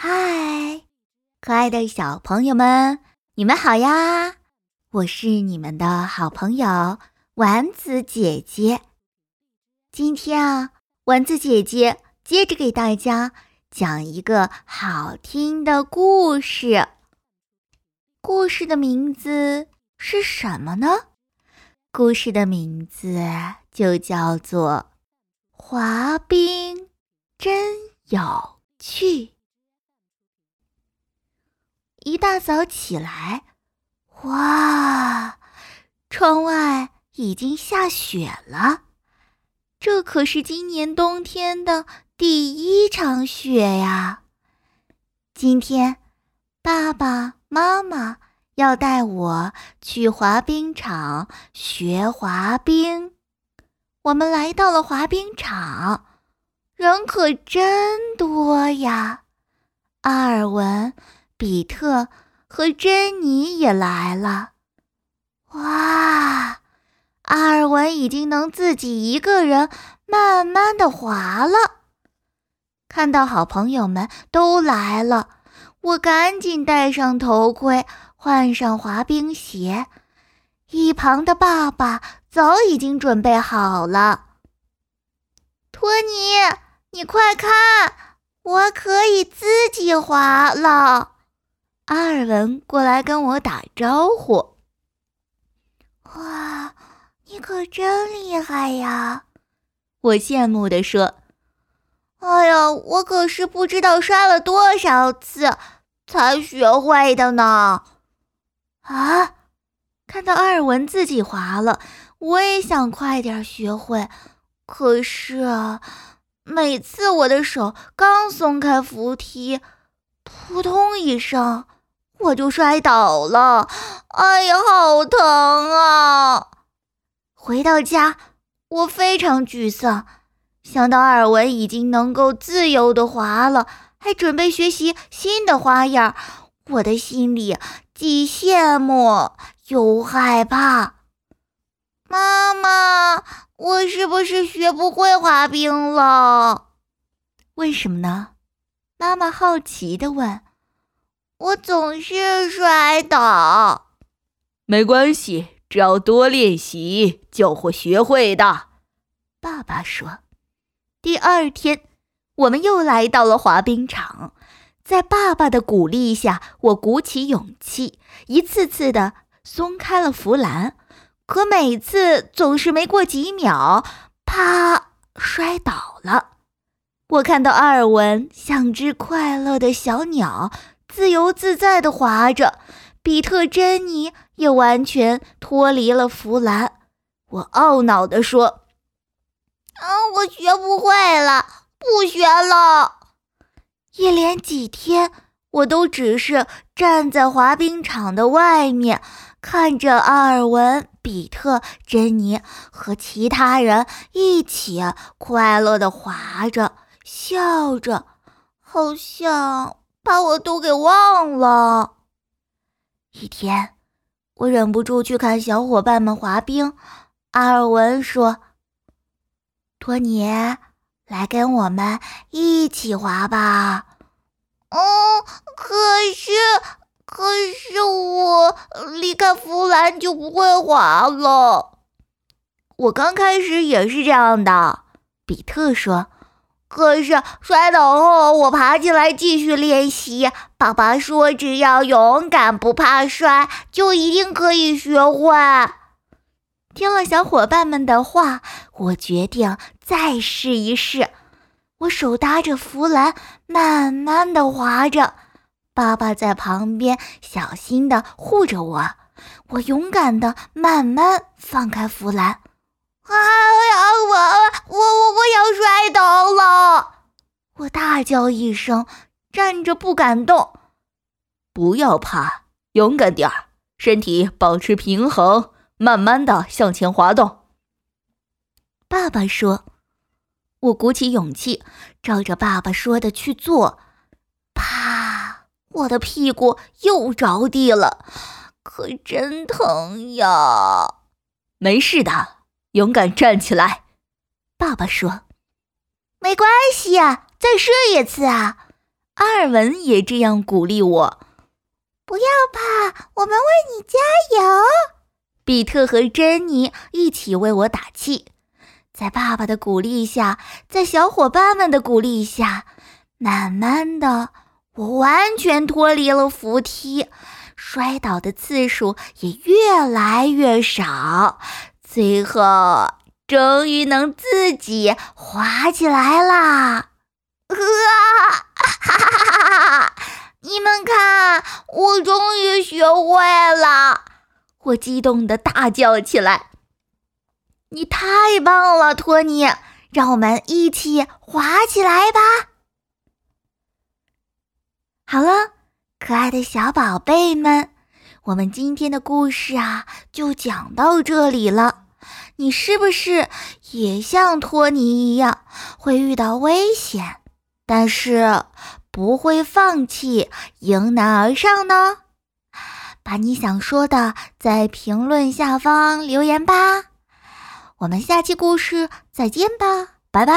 嗨，可爱的小朋友们，你们好呀！我是你们的好朋友丸子姐姐。今天啊，丸子姐姐接着给大家讲一个好听的故事。故事的名字是什么呢？故事的名字就叫做《滑冰真有趣》。一大早起来，哇，窗外已经下雪了。这可是今年冬天的第一场雪呀！今天，爸爸妈妈要带我去滑冰场学滑冰。我们来到了滑冰场，人可真多呀！阿尔文、比特和珍妮也来了。哇！阿尔文已经能自己一个人慢慢的滑了。看到好朋友们都来了，我赶紧戴上头盔，换上滑冰鞋。一旁的爸爸早已经准备好了。托尼，你快看，我可以自己滑了。阿尔文过来跟我打招呼。哇！你可真厉害呀！我羡慕地说：“哎呀，我可是不知道摔了多少次才学会的呢。”啊！看到阿尔文自己滑了，我也想快点学会。可是啊，每次我的手刚松开扶梯，扑通一声，我就摔倒了。哎呀，好疼啊！回到家，我非常沮丧。想到阿尔文已经能够自由的滑了，还准备学习新的花样，我的心里既羡慕又害怕。妈妈，我是不是学不会滑冰了？为什么呢？妈妈好奇的问。我总是摔倒。没关系。只要多练习，就会学会的。爸爸说：“第二天，我们又来到了滑冰场，在爸爸的鼓励下，我鼓起勇气，一次次的松开了扶栏。可每次总是没过几秒，啪，摔倒了。我看到阿尔文像只快乐的小鸟，自由自在的滑着。”比特、珍妮也完全脱离了弗兰。我懊恼地说：“啊，我学不会了，不学了。”一连几天，我都只是站在滑冰场的外面，看着阿尔文、比特、珍妮和其他人一起快乐地滑着，笑着，好像把我都给忘了。一天，我忍不住去看小伙伴们滑冰。阿尔文说：“托尼，来跟我们一起滑吧。”“哦，可是，可是我离开弗兰就不会滑了。”我刚开始也是这样的，比特说。可是摔倒后，我爬起来继续练习。爸爸说，只要勇敢不怕摔，就一定可以学会。听了小伙伴们的话，我决定再试一试。我手搭着扶栏，慢慢的滑着，爸爸在旁边小心的护着我。我勇敢的慢慢放开扶栏。啊呀，我我我我要摔倒了！我大叫一声，站着不敢动。不要怕，勇敢点儿，身体保持平衡，慢慢的向前滑动。爸爸说：“我鼓起勇气，照着爸爸说的去做。”啪！我的屁股又着地了，可真疼呀！没事的。勇敢站起来，爸爸说：“没关系呀，再试一次啊。”阿尔文也这样鼓励我：“不要怕，我们为你加油。”比特和珍妮一起为我打气。在爸爸的鼓励下，在小伙伴们的鼓励下，慢慢的，我完全脱离了扶梯，摔倒的次数也越来越少，最后终于能自己滑起来啦！啊，哈哈哈哈！你们看，我终于学会了！我激动的大叫起来。你太棒了，托尼！让我们一起滑起来吧。好了，可爱的小宝贝们，我们今天的故事啊，就讲到这里了。你是不是也像托尼一样，会遇到危险，但是不会放弃，迎难而上呢？把你想说的在评论下方留言吧。我们下期故事再见吧，拜拜。